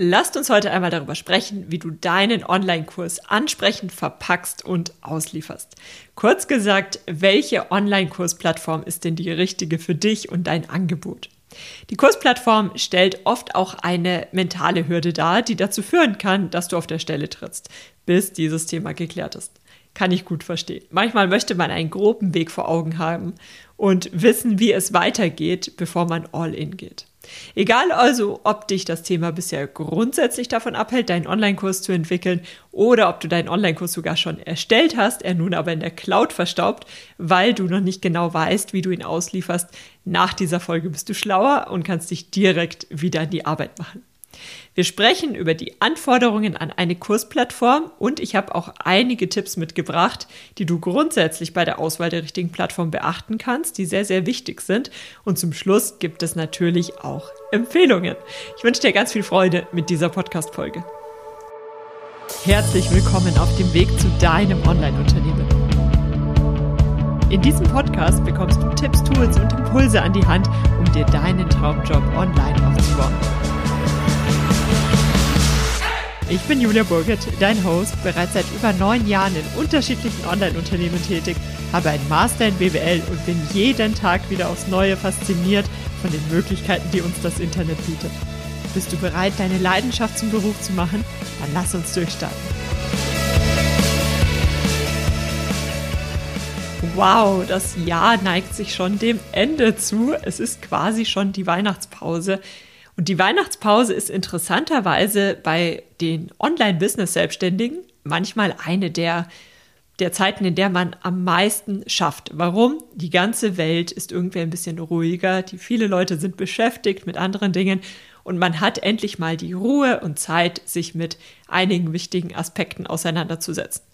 Lasst uns heute einmal darüber sprechen, wie du deinen Online-Kurs ansprechend verpackst und auslieferst. Kurz gesagt, welche Online-Kursplattform ist denn die richtige für dich und dein Angebot? Die Kursplattform stellt oft auch eine mentale Hürde dar, die dazu führen kann, dass du auf der Stelle trittst, bis dieses Thema geklärt ist. Kann ich gut verstehen. Manchmal möchte man einen groben Weg vor Augen haben und wissen, wie es weitergeht, bevor man all in geht. Egal also, ob dich das Thema bisher grundsätzlich davon abhält, deinen Online-Kurs zu entwickeln oder ob du deinen Online-Kurs sogar schon erstellt hast, er nun aber in der Cloud verstaubt, weil du noch nicht genau weißt, wie du ihn auslieferst, nach dieser Folge bist du schlauer und kannst dich direkt wieder in die Arbeit machen. Wir sprechen über die Anforderungen an eine Kursplattform und ich habe auch einige Tipps mitgebracht, die du grundsätzlich bei der Auswahl der richtigen Plattform beachten kannst, die sehr, sehr wichtig sind. Und zum Schluss gibt es natürlich auch Empfehlungen. Ich wünsche dir ganz viel Freude mit dieser Podcast-Folge. Herzlich willkommen auf dem Weg zu deinem Online-Unternehmen. In diesem Podcast bekommst du Tipps, Tools und Impulse an die Hand, um dir deinen Traumjob online aufzubauen. Ich bin Julia Burget, dein Host, bereits seit über neun Jahren in unterschiedlichen Online-Unternehmen tätig, habe einen Master in BWL und bin jeden Tag wieder aufs Neue fasziniert von den Möglichkeiten, die uns das Internet bietet. Bist du bereit, deine Leidenschaft zum Beruf zu machen? Dann lass uns durchstarten. Wow, das Jahr neigt sich schon dem Ende zu. Es ist quasi schon die Weihnachtspause. Und die Weihnachtspause ist interessanterweise bei den Online-Business-Selbstständigen manchmal eine der, der Zeiten, in der man am meisten schafft. Warum? Die ganze Welt ist irgendwie ein bisschen ruhiger, die viele Leute sind beschäftigt mit anderen Dingen und man hat endlich mal die Ruhe und Zeit, sich mit einigen wichtigen Aspekten auseinanderzusetzen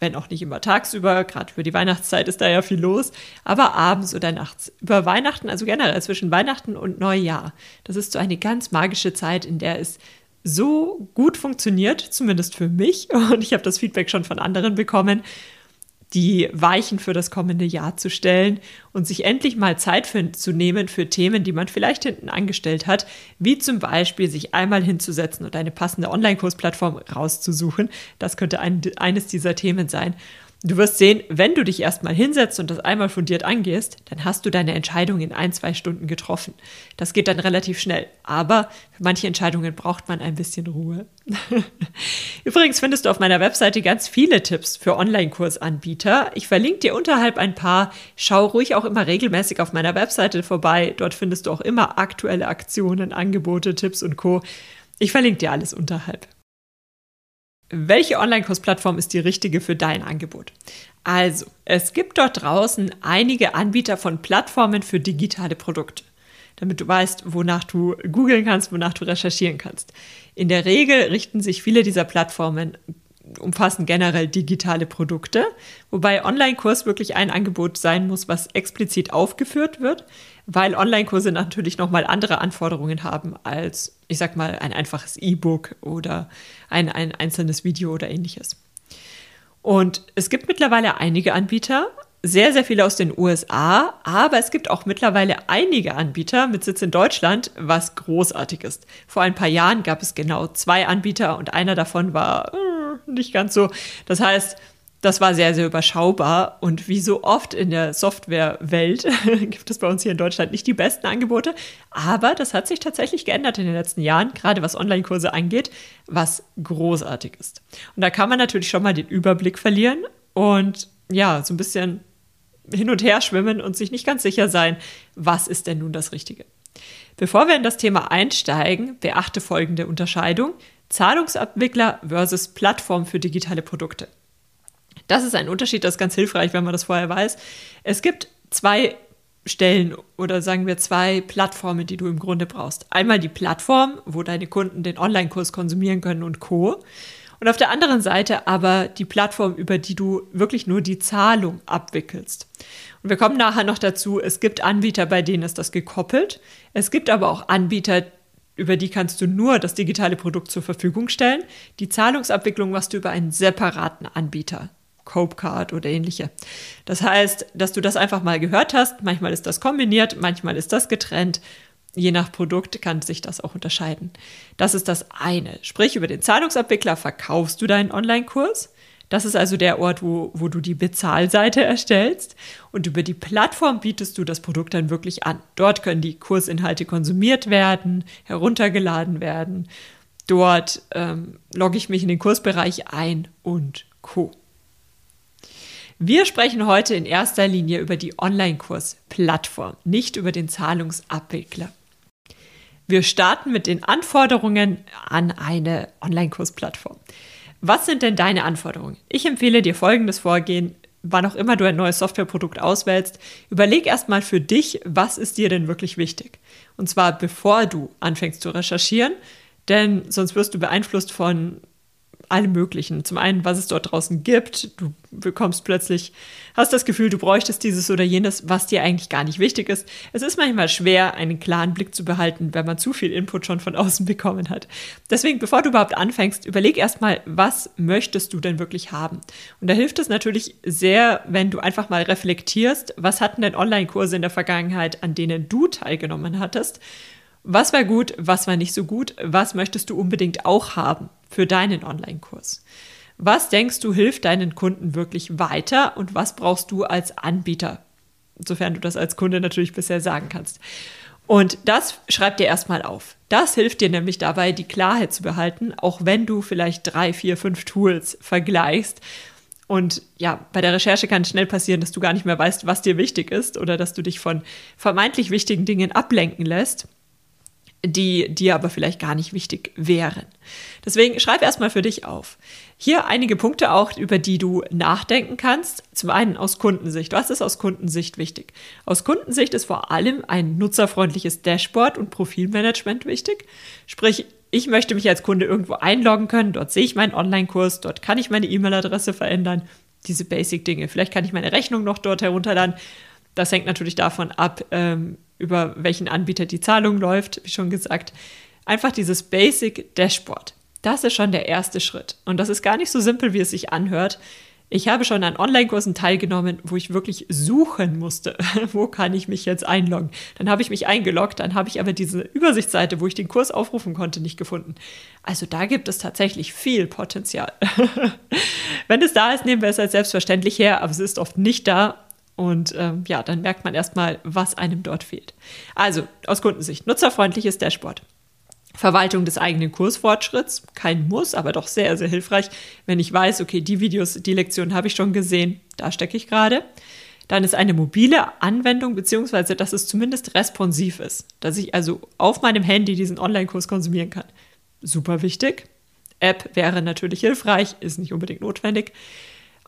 wenn auch nicht immer tagsüber, gerade für die Weihnachtszeit ist da ja viel los, aber abends oder nachts. Über Weihnachten, also generell zwischen Weihnachten und Neujahr. Das ist so eine ganz magische Zeit, in der es so gut funktioniert, zumindest für mich, und ich habe das Feedback schon von anderen bekommen, die Weichen für das kommende Jahr zu stellen und sich endlich mal Zeit für, zu nehmen für Themen, die man vielleicht hinten angestellt hat, wie zum Beispiel sich einmal hinzusetzen und eine passende Online-Kursplattform rauszusuchen. Das könnte ein, eines dieser Themen sein. Du wirst sehen, wenn du dich erstmal hinsetzt und das einmal fundiert angehst, dann hast du deine Entscheidung in ein, zwei Stunden getroffen. Das geht dann relativ schnell. Aber für manche Entscheidungen braucht man ein bisschen Ruhe. Übrigens findest du auf meiner Webseite ganz viele Tipps für Online-Kursanbieter. Ich verlinke dir unterhalb ein paar. Schau ruhig auch immer regelmäßig auf meiner Webseite vorbei. Dort findest du auch immer aktuelle Aktionen, Angebote, Tipps und Co. Ich verlinke dir alles unterhalb. Welche Online-Kursplattform ist die richtige für dein Angebot? Also, es gibt dort draußen einige Anbieter von Plattformen für digitale Produkte, damit du weißt, wonach du googeln kannst, wonach du recherchieren kannst. In der Regel richten sich viele dieser Plattformen umfassen generell digitale Produkte, wobei Online-Kurs wirklich ein Angebot sein muss, was explizit aufgeführt wird, weil Online-Kurse natürlich nochmal andere Anforderungen haben als, ich sag mal, ein einfaches E-Book oder ein, ein einzelnes Video oder ähnliches. Und es gibt mittlerweile einige Anbieter, sehr, sehr viele aus den USA, aber es gibt auch mittlerweile einige Anbieter mit Sitz in Deutschland, was großartig ist. Vor ein paar Jahren gab es genau zwei Anbieter und einer davon war äh, nicht ganz so. Das heißt, das war sehr, sehr überschaubar und wie so oft in der Softwarewelt gibt es bei uns hier in Deutschland nicht die besten Angebote, aber das hat sich tatsächlich geändert in den letzten Jahren, gerade was Online-Kurse angeht, was großartig ist. Und da kann man natürlich schon mal den Überblick verlieren und ja, so ein bisschen hin und her schwimmen und sich nicht ganz sicher sein, was ist denn nun das Richtige. Bevor wir in das Thema einsteigen, beachte folgende Unterscheidung. Zahlungsabwickler versus Plattform für digitale Produkte. Das ist ein Unterschied, das ist ganz hilfreich, wenn man das vorher weiß. Es gibt zwei Stellen oder sagen wir zwei Plattformen, die du im Grunde brauchst. Einmal die Plattform, wo deine Kunden den Online-Kurs konsumieren können und Co. Und auf der anderen Seite aber die Plattform, über die du wirklich nur die Zahlung abwickelst. Und wir kommen nachher noch dazu, es gibt Anbieter, bei denen ist das gekoppelt. Es gibt aber auch Anbieter, über die kannst du nur das digitale Produkt zur Verfügung stellen. Die Zahlungsabwicklung machst du über einen separaten Anbieter. Copecard oder ähnliche. Das heißt, dass du das einfach mal gehört hast. Manchmal ist das kombiniert, manchmal ist das getrennt. Je nach Produkt kann sich das auch unterscheiden. Das ist das eine. Sprich, über den Zahlungsabwickler verkaufst du deinen Online-Kurs. Das ist also der Ort, wo, wo du die Bezahlseite erstellst. Und über die Plattform bietest du das Produkt dann wirklich an. Dort können die Kursinhalte konsumiert werden, heruntergeladen werden. Dort ähm, logge ich mich in den Kursbereich ein und Co. Wir sprechen heute in erster Linie über die Online-Kurs-Plattform, nicht über den Zahlungsabwickler. Wir starten mit den Anforderungen an eine Online-Kurs-Plattform. Was sind denn deine Anforderungen? Ich empfehle dir folgendes Vorgehen. Wann auch immer du ein neues Softwareprodukt auswählst, überleg erstmal für dich, was ist dir denn wirklich wichtig. Und zwar bevor du anfängst zu recherchieren, denn sonst wirst du beeinflusst von allem Möglichen. Zum einen, was es dort draußen gibt. Du bekommst plötzlich, hast das Gefühl, du bräuchtest dieses oder jenes, was dir eigentlich gar nicht wichtig ist. Es ist manchmal schwer, einen klaren Blick zu behalten, wenn man zu viel Input schon von außen bekommen hat. Deswegen, bevor du überhaupt anfängst, überleg erstmal, was möchtest du denn wirklich haben? Und da hilft es natürlich sehr, wenn du einfach mal reflektierst, was hatten denn Online-Kurse in der Vergangenheit, an denen du teilgenommen hattest? Was war gut, was war nicht so gut, was möchtest du unbedingt auch haben für deinen Online-Kurs? Was denkst du hilft deinen Kunden wirklich weiter und was brauchst du als Anbieter, sofern du das als Kunde natürlich bisher sagen kannst? Und das schreib dir erstmal auf. Das hilft dir nämlich dabei, die Klarheit zu behalten, auch wenn du vielleicht drei, vier, fünf Tools vergleichst. Und ja, bei der Recherche kann es schnell passieren, dass du gar nicht mehr weißt, was dir wichtig ist oder dass du dich von vermeintlich wichtigen Dingen ablenken lässt die dir aber vielleicht gar nicht wichtig wären. Deswegen schreib erstmal für dich auf. Hier einige Punkte auch, über die du nachdenken kannst. Zum einen aus Kundensicht. Was ist aus Kundensicht wichtig? Aus Kundensicht ist vor allem ein nutzerfreundliches Dashboard und Profilmanagement wichtig. Sprich, ich möchte mich als Kunde irgendwo einloggen können. Dort sehe ich meinen Online-Kurs. Dort kann ich meine E-Mail-Adresse verändern. Diese Basic-Dinge. Vielleicht kann ich meine Rechnung noch dort herunterladen. Das hängt natürlich davon ab, ähm, über welchen Anbieter die Zahlung läuft, wie schon gesagt. Einfach dieses Basic Dashboard. Das ist schon der erste Schritt. Und das ist gar nicht so simpel, wie es sich anhört. Ich habe schon an Online-Kursen teilgenommen, wo ich wirklich suchen musste, wo kann ich mich jetzt einloggen. Dann habe ich mich eingeloggt, dann habe ich aber diese Übersichtsseite, wo ich den Kurs aufrufen konnte, nicht gefunden. Also da gibt es tatsächlich viel Potenzial. Wenn es da ist, nehmen wir es als selbstverständlich her, aber es ist oft nicht da und ähm, ja, dann merkt man erstmal, was einem dort fehlt. Also aus Kundensicht, nutzerfreundliches Dashboard. Verwaltung des eigenen Kursfortschritts, kein Muss, aber doch sehr, sehr hilfreich, wenn ich weiß, okay, die Videos, die Lektionen habe ich schon gesehen, da stecke ich gerade. Dann ist eine mobile Anwendung, beziehungsweise dass es zumindest responsiv ist, dass ich also auf meinem Handy diesen Online-Kurs konsumieren kann. Super wichtig. App wäre natürlich hilfreich, ist nicht unbedingt notwendig.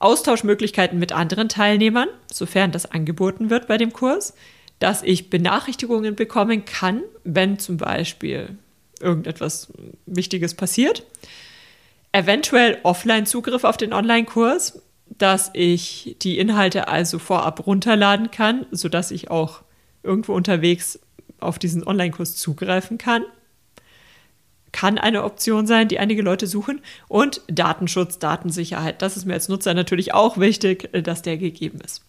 Austauschmöglichkeiten mit anderen Teilnehmern, sofern das angeboten wird bei dem Kurs, dass ich Benachrichtigungen bekommen kann, wenn zum Beispiel irgendetwas Wichtiges passiert. Eventuell Offline-Zugriff auf den Online-Kurs, dass ich die Inhalte also vorab runterladen kann, sodass ich auch irgendwo unterwegs auf diesen Online-Kurs zugreifen kann kann eine Option sein, die einige Leute suchen. Und Datenschutz, Datensicherheit. Das ist mir als Nutzer natürlich auch wichtig, äh, dass der gegeben ist.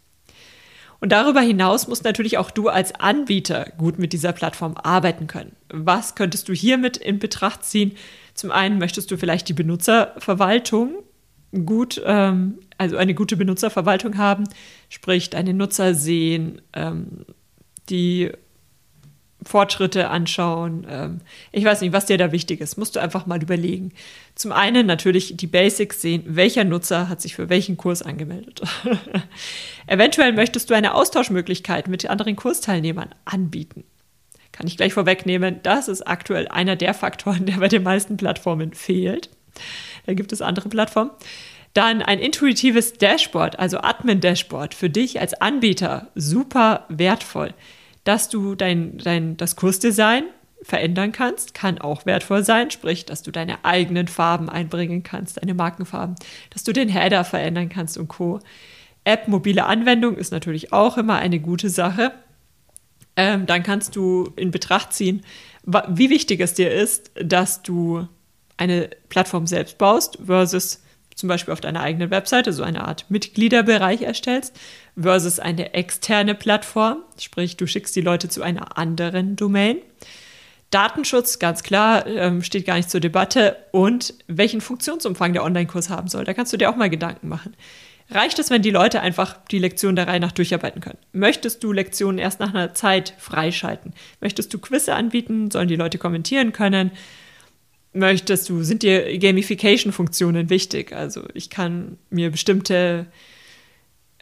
Und darüber hinaus musst natürlich auch du als Anbieter gut mit dieser Plattform arbeiten können. Was könntest du hiermit in Betracht ziehen? Zum einen möchtest du vielleicht die Benutzerverwaltung gut, ähm, also eine gute Benutzerverwaltung haben, sprich deine Nutzer sehen, ähm, die Fortschritte anschauen. Ähm, ich weiß nicht, was dir da wichtig ist. Musst du einfach mal überlegen. Zum einen natürlich die Basics sehen, welcher Nutzer hat sich für welchen Kurs angemeldet. Eventuell möchtest du eine Austauschmöglichkeit mit anderen Kursteilnehmern anbieten. Kann ich gleich vorwegnehmen, das ist aktuell einer der Faktoren, der bei den meisten Plattformen fehlt. Da gibt es andere Plattformen. Dann ein intuitives Dashboard, also Admin-Dashboard für dich als Anbieter, super wertvoll dass du dein, dein, das Kursdesign verändern kannst, kann auch wertvoll sein, sprich, dass du deine eigenen Farben einbringen kannst, deine Markenfarben, dass du den Header verändern kannst und Co. App mobile Anwendung ist natürlich auch immer eine gute Sache. Ähm, dann kannst du in Betracht ziehen, wie wichtig es dir ist, dass du eine Plattform selbst baust versus zum Beispiel auf deiner eigenen Webseite so eine Art Mitgliederbereich erstellst, versus eine externe Plattform, sprich du schickst die Leute zu einer anderen Domain. Datenschutz, ganz klar, ähm, steht gar nicht zur Debatte. Und welchen Funktionsumfang der Online-Kurs haben soll, da kannst du dir auch mal Gedanken machen. Reicht es, wenn die Leute einfach die Lektion der Reihe nach durcharbeiten können? Möchtest du Lektionen erst nach einer Zeit freischalten? Möchtest du Quizze anbieten? Sollen die Leute kommentieren können? Möchtest du, sind dir Gamification-Funktionen wichtig? Also ich kann mir bestimmte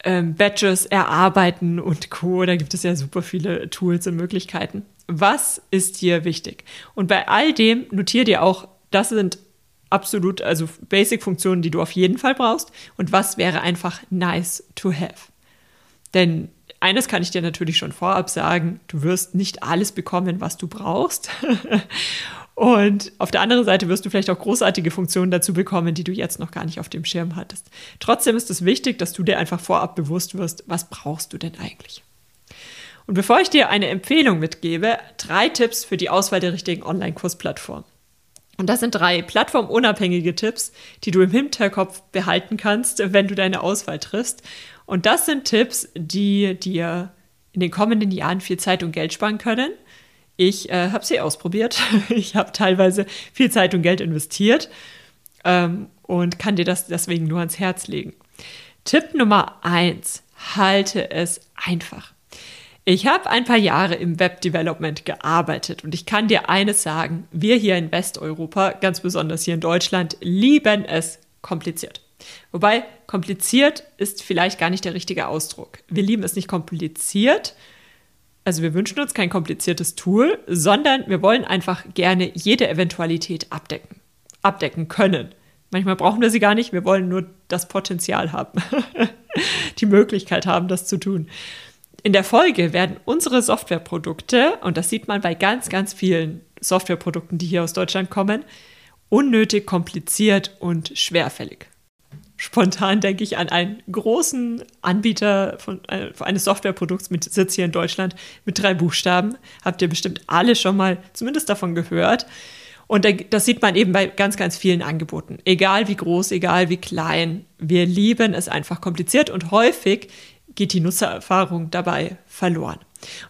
ähm, Badges erarbeiten und Co. Da gibt es ja super viele Tools und Möglichkeiten. Was ist dir wichtig? Und bei all dem notier dir auch, das sind absolut, also Basic-Funktionen, die du auf jeden Fall brauchst und was wäre einfach nice to have. Denn eines kann ich dir natürlich schon vorab sagen, du wirst nicht alles bekommen, was du brauchst. Und auf der anderen Seite wirst du vielleicht auch großartige Funktionen dazu bekommen, die du jetzt noch gar nicht auf dem Schirm hattest. Trotzdem ist es wichtig, dass du dir einfach vorab bewusst wirst, was brauchst du denn eigentlich? Und bevor ich dir eine Empfehlung mitgebe, drei Tipps für die Auswahl der richtigen Online-Kursplattform. Und das sind drei plattformunabhängige Tipps, die du im Hinterkopf behalten kannst, wenn du deine Auswahl triffst. Und das sind Tipps, die dir in den kommenden Jahren viel Zeit und Geld sparen können ich äh, habe sie ausprobiert. Ich habe teilweise viel Zeit und Geld investiert ähm, und kann dir das deswegen nur ans Herz legen. Tipp Nummer eins: Halte es einfach. Ich habe ein paar Jahre im Web-Development gearbeitet und ich kann dir eines sagen, wir hier in Westeuropa, ganz besonders hier in Deutschland, lieben es kompliziert. Wobei kompliziert ist vielleicht gar nicht der richtige Ausdruck. Wir lieben es nicht kompliziert, also wir wünschen uns kein kompliziertes Tool, sondern wir wollen einfach gerne jede Eventualität abdecken, abdecken können. Manchmal brauchen wir sie gar nicht, wir wollen nur das Potenzial haben, die Möglichkeit haben, das zu tun. In der Folge werden unsere Softwareprodukte, und das sieht man bei ganz, ganz vielen Softwareprodukten, die hier aus Deutschland kommen, unnötig kompliziert und schwerfällig spontan denke ich an einen großen Anbieter von, äh, eines Softwareprodukts mit Sitz hier in Deutschland mit drei Buchstaben. Habt ihr bestimmt alle schon mal zumindest davon gehört. Und das sieht man eben bei ganz, ganz vielen Angeboten. Egal wie groß, egal wie klein. Wir lieben es einfach kompliziert und häufig geht die Nutzererfahrung dabei verloren.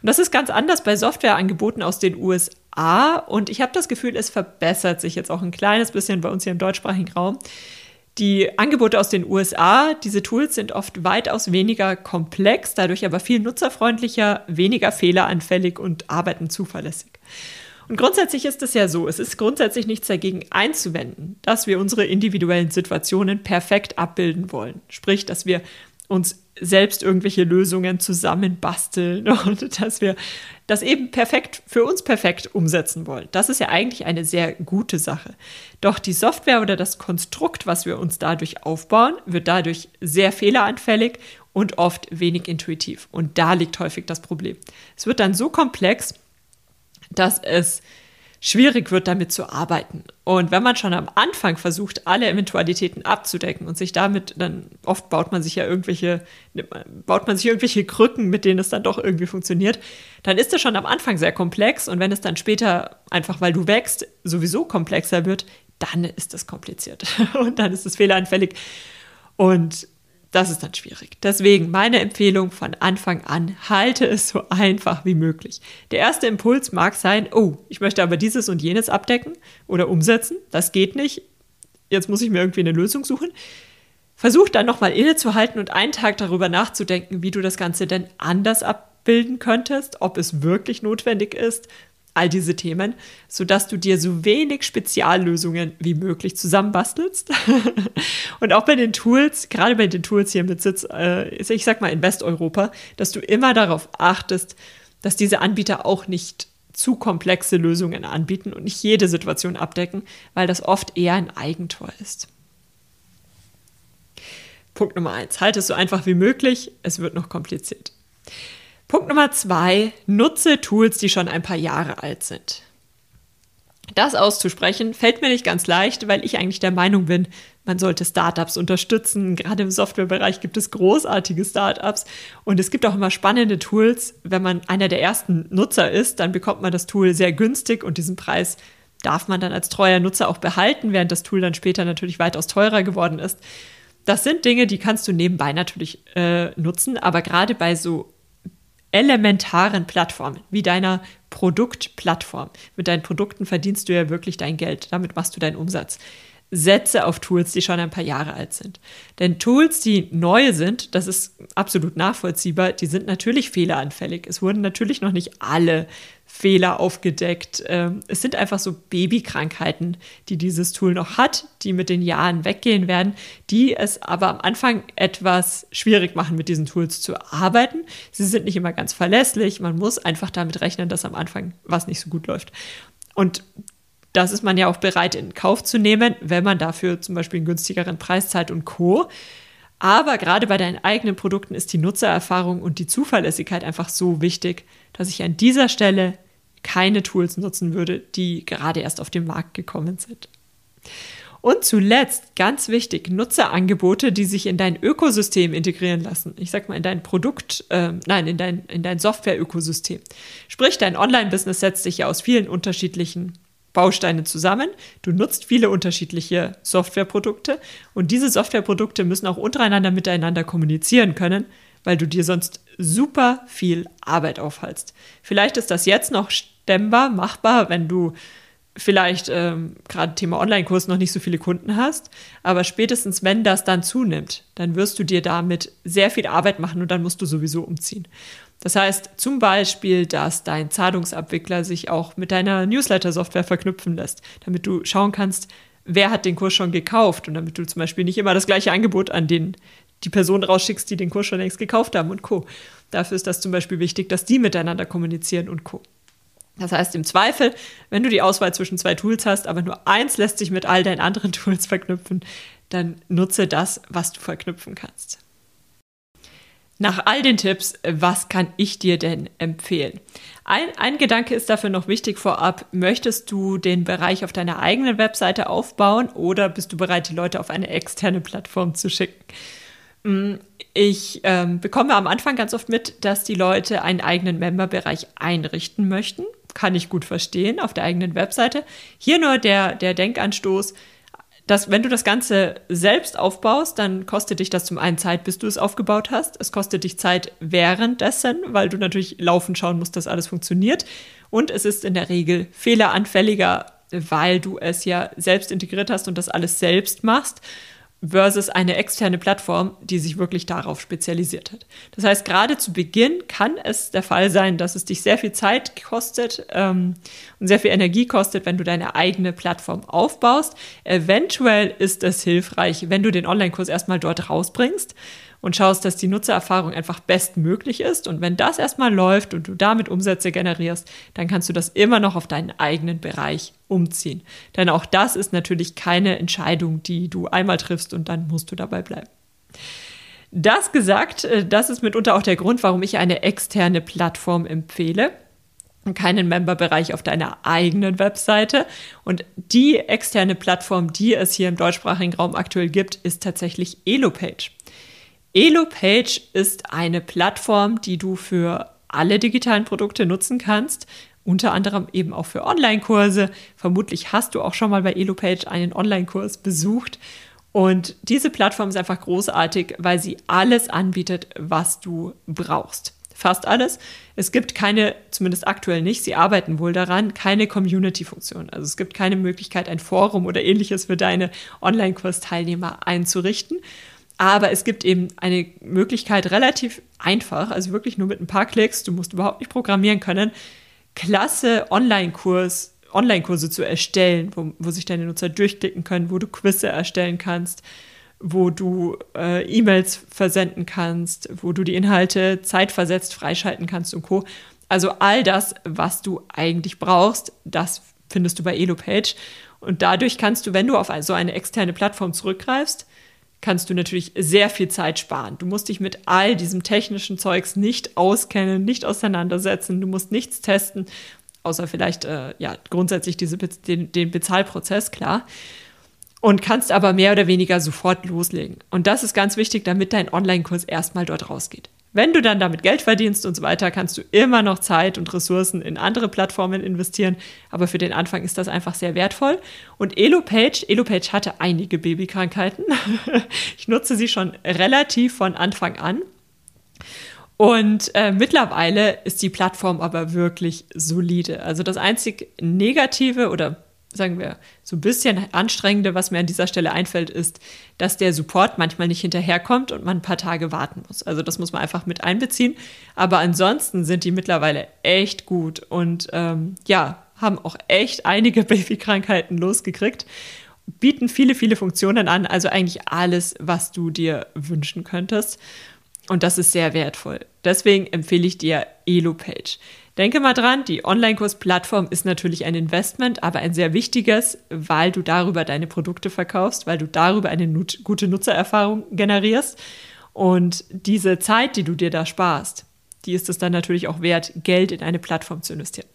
Und das ist ganz anders bei Softwareangeboten aus den USA. Und ich habe das Gefühl, es verbessert sich jetzt auch ein kleines bisschen bei uns hier im deutschsprachigen Raum. Die Angebote aus den USA, diese Tools sind oft weitaus weniger komplex, dadurch aber viel nutzerfreundlicher, weniger fehleranfällig und arbeiten zuverlässig. Und grundsätzlich ist es ja so, es ist grundsätzlich nichts dagegen einzuwenden, dass wir unsere individuellen Situationen perfekt abbilden wollen. Sprich, dass wir uns selbst irgendwelche Lösungen zusammenbasteln und dass wir das eben perfekt für uns perfekt umsetzen wollen. Das ist ja eigentlich eine sehr gute Sache. Doch die Software oder das Konstrukt, was wir uns dadurch aufbauen, wird dadurch sehr fehleranfällig und oft wenig intuitiv. Und da liegt häufig das Problem. Es wird dann so komplex, dass es schwierig wird, damit zu arbeiten. Und wenn man schon am Anfang versucht, alle Eventualitäten abzudecken und sich damit dann, oft baut man sich ja irgendwelche, baut man sich irgendwelche Krücken, mit denen es dann doch irgendwie funktioniert, dann ist es schon am Anfang sehr komplex und wenn es dann später, einfach weil du wächst, sowieso komplexer wird, dann ist es kompliziert und dann ist es fehleranfällig. Und das ist dann schwierig. Deswegen meine Empfehlung von Anfang an, halte es so einfach wie möglich. Der erste Impuls mag sein, oh, ich möchte aber dieses und jenes abdecken oder umsetzen. Das geht nicht. Jetzt muss ich mir irgendwie eine Lösung suchen. Versuch dann nochmal innezuhalten und einen Tag darüber nachzudenken, wie du das Ganze denn anders abbilden könntest, ob es wirklich notwendig ist, all diese Themen, sodass du dir so wenig Speziallösungen wie möglich zusammenbastelst. und auch bei den Tools, gerade bei den Tools hier mit Sitz, äh, ich sag mal in Westeuropa, dass du immer darauf achtest, dass diese Anbieter auch nicht zu komplexe Lösungen anbieten und nicht jede Situation abdecken, weil das oft eher ein Eigentor ist. Punkt Nummer eins, halte es so einfach wie möglich, es wird noch kompliziert. Punkt Nummer zwei, nutze Tools, die schon ein paar Jahre alt sind. Das auszusprechen fällt mir nicht ganz leicht, weil ich eigentlich der Meinung bin, man sollte Startups unterstützen. Gerade im Softwarebereich gibt es großartige Startups und es gibt auch immer spannende Tools. Wenn man einer der ersten Nutzer ist, dann bekommt man das Tool sehr günstig und diesen Preis darf man dann als treuer Nutzer auch behalten, während das Tool dann später natürlich weitaus teurer geworden ist. Das sind Dinge, die kannst du nebenbei natürlich äh, nutzen, aber gerade bei so elementaren Plattformen wie deiner Produktplattform, mit deinen Produkten verdienst du ja wirklich dein Geld, damit machst du deinen Umsatz setze auf Tools, die schon ein paar Jahre alt sind. Denn Tools, die neu sind, das ist absolut nachvollziehbar, die sind natürlich fehleranfällig. Es wurden natürlich noch nicht alle Fehler aufgedeckt. Ähm, es sind einfach so Babykrankheiten, die dieses Tool noch hat, die mit den Jahren weggehen werden, die es aber am Anfang etwas schwierig machen, mit diesen Tools zu arbeiten. Sie sind nicht immer ganz verlässlich. Man muss einfach damit rechnen, dass am Anfang was nicht so gut läuft. Und das ist man ja auch bereit in Kauf zu nehmen, wenn man dafür zum Beispiel einen günstigeren Preis zahlt und Co. Aber gerade bei deinen eigenen Produkten ist die Nutzererfahrung und die Zuverlässigkeit einfach so wichtig, dass ich an dieser Stelle keine Tools nutzen würde, die gerade erst auf den Markt gekommen sind. Und zuletzt, ganz wichtig, Nutzerangebote, die sich in dein Ökosystem integrieren lassen. Ich sag mal, in dein Produkt, äh, nein, in dein, in dein Software-Ökosystem. Sprich, dein Online-Business setzt sich ja aus vielen unterschiedlichen Bausteine zusammen. Du nutzt viele unterschiedliche Softwareprodukte und diese Softwareprodukte müssen auch untereinander miteinander kommunizieren können, weil du dir sonst super viel Arbeit aufhalst. Vielleicht ist das jetzt noch stemmbar, machbar, wenn du vielleicht ähm, gerade Thema Online-Kurs noch nicht so viele Kunden hast, aber spätestens wenn das dann zunimmt, dann wirst du dir damit sehr viel Arbeit machen und dann musst du sowieso umziehen. Das heißt zum Beispiel, dass dein Zahlungsabwickler sich auch mit deiner Newsletter-Software verknüpfen lässt, damit du schauen kannst, wer hat den Kurs schon gekauft und damit du zum Beispiel nicht immer das gleiche Angebot an den die Person rausschickst, die den Kurs schon längst gekauft haben und Co. Dafür ist das zum Beispiel wichtig, dass die miteinander kommunizieren und Co. Das heißt, im Zweifel, wenn du die Auswahl zwischen zwei Tools hast, aber nur eins lässt sich mit all deinen anderen Tools verknüpfen, dann nutze das, was du verknüpfen kannst. Nach all den Tipps, was kann ich dir denn empfehlen? Ein, ein, Gedanke ist dafür noch wichtig vorab. Möchtest du den Bereich auf deiner eigenen Webseite aufbauen oder bist du bereit, die Leute auf eine externe Plattform zu schicken? Mm, ich ähm, bekomme am Anfang ganz oft mit, dass die Leute einen eigenen Memberbereich einrichten möchten. Kann ich gut verstehen auf der eigenen Webseite. Hier nur der, der Denkanstoß dass wenn du das Ganze selbst aufbaust, dann kostet dich das zum einen Zeit, bis du es aufgebaut hast. Es kostet dich Zeit währenddessen, weil du natürlich laufend schauen musst, dass alles funktioniert. Und es ist in der Regel fehleranfälliger, weil du es ja selbst integriert hast und das alles selbst machst versus eine externe Plattform, die sich wirklich darauf spezialisiert hat. Das heißt, gerade zu Beginn kann es der Fall sein, dass es dich sehr viel Zeit kostet ähm, und sehr viel Energie kostet, wenn du deine eigene Plattform aufbaust. Eventuell ist es hilfreich, wenn du den Online-Kurs erstmal dort rausbringst und schaust, dass die Nutzererfahrung einfach bestmöglich ist. Und wenn das erstmal läuft und du damit Umsätze generierst, dann kannst du das immer noch auf deinen eigenen Bereich umziehen. Denn auch das ist natürlich keine Entscheidung, die du einmal triffst und dann musst du dabei bleiben. Das gesagt, äh, das ist mitunter auch der Grund, warum ich eine externe Plattform empfehle keinen Memberbereich auf deiner eigenen Webseite. Und die externe Plattform, die es hier im deutschsprachigen Raum aktuell gibt, ist tatsächlich Elopage. EloPage ist eine Plattform, die du für alle digitalen Produkte nutzen kannst, unter anderem eben auch für Online-Kurse. Vermutlich hast du auch schon mal bei EloPage einen Online-Kurs besucht. Und diese Plattform ist einfach großartig, weil sie alles anbietet, was du brauchst. Fast alles. Es gibt keine, zumindest aktuell nicht, sie arbeiten wohl daran, keine Community-Funktion. Also es gibt keine Möglichkeit, ein Forum oder ähnliches für deine Online-Kursteilnehmer einzurichten. Aber es gibt eben eine Möglichkeit, relativ einfach, also wirklich nur mit ein paar Klicks, du musst überhaupt nicht programmieren können, klasse Online-Kurs, Online-Kurse zu erstellen, wo, wo sich deine Nutzer durchklicken können, wo du Quizze erstellen kannst, wo du äh, E-Mails versenden kannst, wo du die Inhalte zeitversetzt freischalten kannst und Co. Also all das, was du eigentlich brauchst, das findest du bei EloPage. Und dadurch kannst du, wenn du auf so eine externe Plattform zurückgreifst, kannst du natürlich sehr viel Zeit sparen. Du musst dich mit all diesem technischen Zeugs nicht auskennen, nicht auseinandersetzen, du musst nichts testen, außer vielleicht äh, ja grundsätzlich diese, den, den Bezahlprozess, klar. Und kannst aber mehr oder weniger sofort loslegen. Und das ist ganz wichtig, damit dein Online-Kurs erstmal dort rausgeht. Wenn du dann damit Geld verdienst und so weiter, kannst du immer noch Zeit und Ressourcen in andere Plattformen investieren. Aber für den Anfang ist das einfach sehr wertvoll. Und EloPage, EloPage hatte einige Babykrankheiten. ich nutze sie schon relativ von Anfang an. Und äh, mittlerweile ist die Plattform aber wirklich solide. Also das einzig Negative oder sagen wir, so ein bisschen anstrengende, was mir an dieser Stelle einfällt, ist, dass der Support manchmal nicht hinterherkommt und man ein paar Tage warten muss. Also das muss man einfach mit einbeziehen. Aber ansonsten sind die mittlerweile echt gut und ähm, ja, haben auch echt einige Babykrankheiten losgekriegt, bieten viele, viele Funktionen an, also eigentlich alles, was du dir wünschen könntest. Und das ist sehr wertvoll. Deswegen empfehle ich dir EloPage. Denke mal dran, die Online-Kurs-Plattform ist natürlich ein Investment, aber ein sehr wichtiges, weil du darüber deine Produkte verkaufst, weil du darüber eine nut gute Nutzererfahrung generierst. Und diese Zeit, die du dir da sparst, die ist es dann natürlich auch wert, Geld in eine Plattform zu investieren.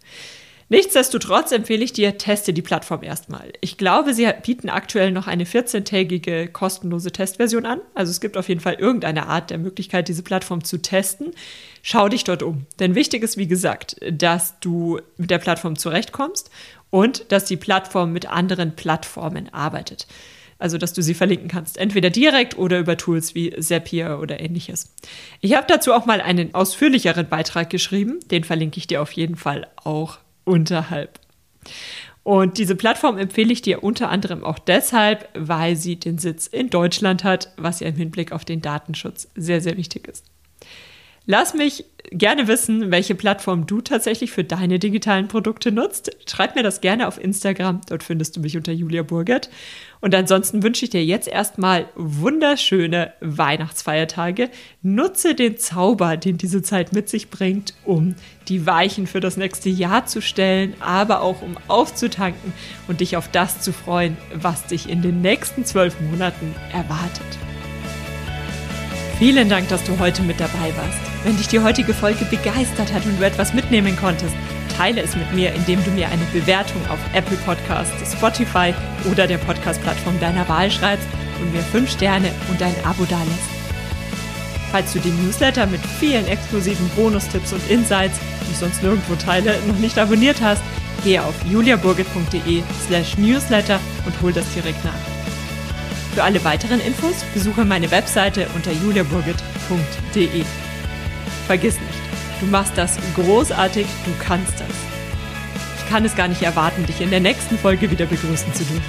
Nichtsdestotrotz empfehle ich dir, teste die Plattform erstmal. Ich glaube, sie bieten aktuell noch eine 14-tägige kostenlose Testversion an. Also es gibt auf jeden Fall irgendeine Art der Möglichkeit, diese Plattform zu testen. Schau dich dort um. Denn wichtig ist, wie gesagt, dass du mit der Plattform zurechtkommst und dass die Plattform mit anderen Plattformen arbeitet. Also, dass du sie verlinken kannst, entweder direkt oder über Tools wie Zapier oder ähnliches. Ich habe dazu auch mal einen ausführlicheren Beitrag geschrieben, den verlinke ich dir auf jeden Fall auch unterhalb. Und diese Plattform empfehle ich dir unter anderem auch deshalb, weil sie den Sitz in Deutschland hat, was ja im Hinblick auf den Datenschutz sehr, sehr wichtig ist. Lass mich gerne wissen, welche Plattform du tatsächlich für deine digitalen Produkte nutzt. Schreib mir das gerne auf Instagram, dort findest du mich unter Julia Burgert. Und ansonsten wünsche ich dir jetzt erstmal wunderschöne Weihnachtsfeiertage. Nutze den Zauber, den diese Zeit mit sich bringt, um die Weichen für das nächste Jahr zu stellen, aber auch um aufzutanken und dich auf das zu freuen, was dich in den nächsten zwölf Monaten erwartet. Vielen Dank, dass du heute mit dabei warst. Wenn dich die heutige Folge begeistert hat und du etwas mitnehmen konntest, teile es mit mir, indem du mir eine Bewertung auf Apple Podcasts, Spotify oder der Podcast-Plattform deiner Wahl schreibst und mir 5 Sterne und ein Abo dalässt. Falls du den Newsletter mit vielen exklusiven Bonustipps und Insights, die ich sonst nirgendwo teile, noch nicht abonniert hast, gehe auf juliaburgit.de slash newsletter und hol das direkt nach. Für alle weiteren Infos besuche meine Webseite unter juliaburgit.de. Vergiss nicht, du machst das großartig, du kannst das. Ich kann es gar nicht erwarten, dich in der nächsten Folge wieder begrüßen zu dürfen.